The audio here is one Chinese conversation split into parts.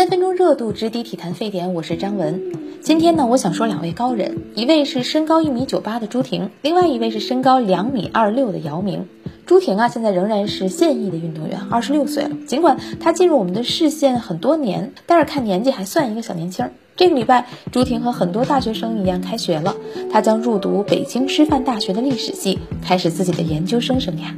三分钟热度直抵体坛沸点，我是张文。今天呢，我想说两位高人，一位是身高一米九八的朱婷，另外一位是身高两米二六的姚明。朱婷啊，现在仍然是现役的运动员，二十六岁了。尽管她进入我们的视线很多年，但是看年纪还算一个小年轻。这个礼拜，朱婷和很多大学生一样开学了，她将入读北京师范大学的历史系，开始自己的研究生生涯。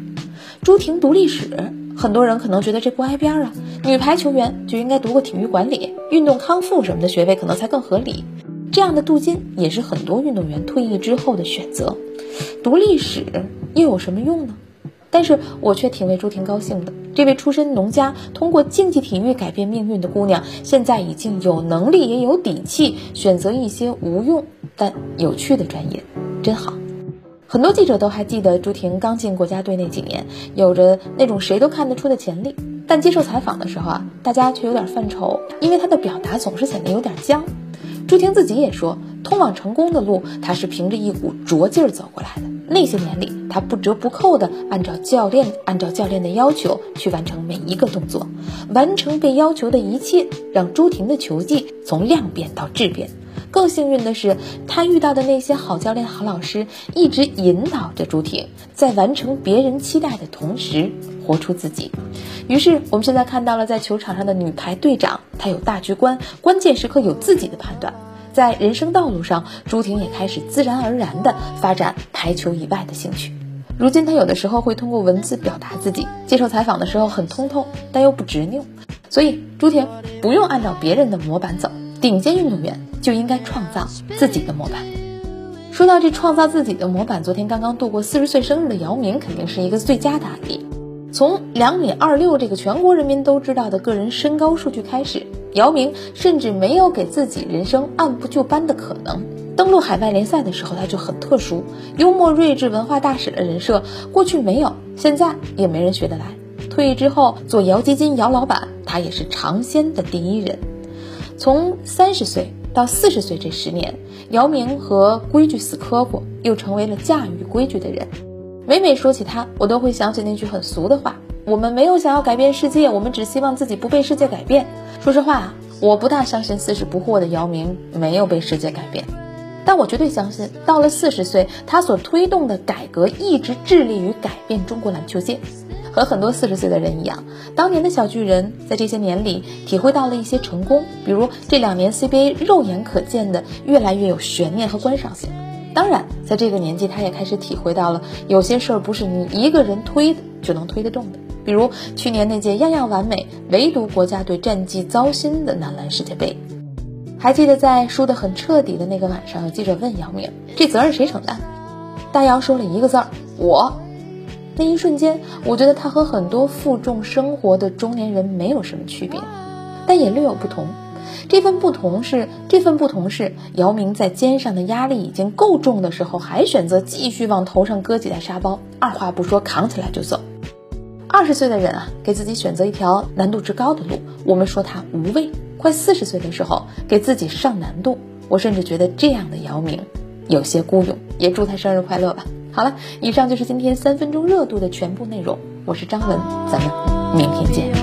朱婷读历史。很多人可能觉得这不挨边啊，女排球员就应该读个体育管理、运动康复什么的学位，可能才更合理。这样的镀金也是很多运动员退役之后的选择。读历史又有什么用呢？但是我却挺为朱婷高兴的。这位出身农家、通过竞技体育改变命运的姑娘，现在已经有能力也有底气选择一些无用但有趣的专业，真好。很多记者都还记得朱婷刚进国家队那几年，有着那种谁都看得出的潜力。但接受采访的时候啊，大家却有点犯愁，因为她的表达总是显得有点僵。朱婷自己也说，通往成功的路，她是凭着一股拙劲儿走过来的。那些年里，她不折不扣地按照教练按照教练的要求去完成每一个动作，完成被要求的一切，让朱婷的球技从量变到质变。更幸运的是，他遇到的那些好教练、好老师，一直引导着朱婷，在完成别人期待的同时，活出自己。于是，我们现在看到了在球场上的女排队长，她有大局观，关键时刻有自己的判断。在人生道路上，朱婷也开始自然而然地发展排球以外的兴趣。如今，她有的时候会通过文字表达自己，接受采访的时候很通透，但又不执拗。所以，朱婷不用按照别人的模板走。顶尖运动员就应该创造自己的模板。说到这创造自己的模板，昨天刚刚度过四十岁生日的姚明肯定是一个最佳的案例。从两米二六这个全国人民都知道的个人身高数据开始，姚明甚至没有给自己人生按部就班的可能。登陆海外联赛的时候，他就很特殊，幽默睿智、文化大使的人设，过去没有，现在也没人学得来。退役之后做姚基金姚老板，他也是尝鲜的第一人。从三十岁到四十岁这十年，姚明和规矩死磕过，又成为了驾驭规矩的人。每每说起他，我都会想起那句很俗的话：“我们没有想要改变世界，我们只希望自己不被世界改变。”说实话，我不大相信四十不惑的姚明没有被世界改变，但我绝对相信，到了四十岁，他所推动的改革一直致力于改变中国篮球界。和很多四十岁的人一样，当年的小巨人，在这些年里体会到了一些成功，比如这两年 CBA 肉眼可见的越来越有悬念和观赏性。当然，在这个年纪，他也开始体会到了有些事儿不是你一个人推的就能推得动的，比如去年那届样样完美，唯独国家队战绩糟心的男篮世界杯。还记得在输得很彻底的那个晚上，有记者问姚明：“这责任谁承担？”大姚说了一个字儿：“我。”那一瞬间，我觉得他和很多负重生活的中年人没有什么区别，但也略有不同。这份不同是，这份不同是，姚明在肩上的压力已经够重的时候，还选择继续往头上搁几袋沙包，二话不说扛起来就走。二十岁的人啊，给自己选择一条难度之高的路，我们说他无畏；快四十岁的时候，给自己上难度，我甚至觉得这样的姚明有些孤勇。也祝他生日快乐吧。好了，以上就是今天三分钟热度的全部内容。我是张文，咱们明天见。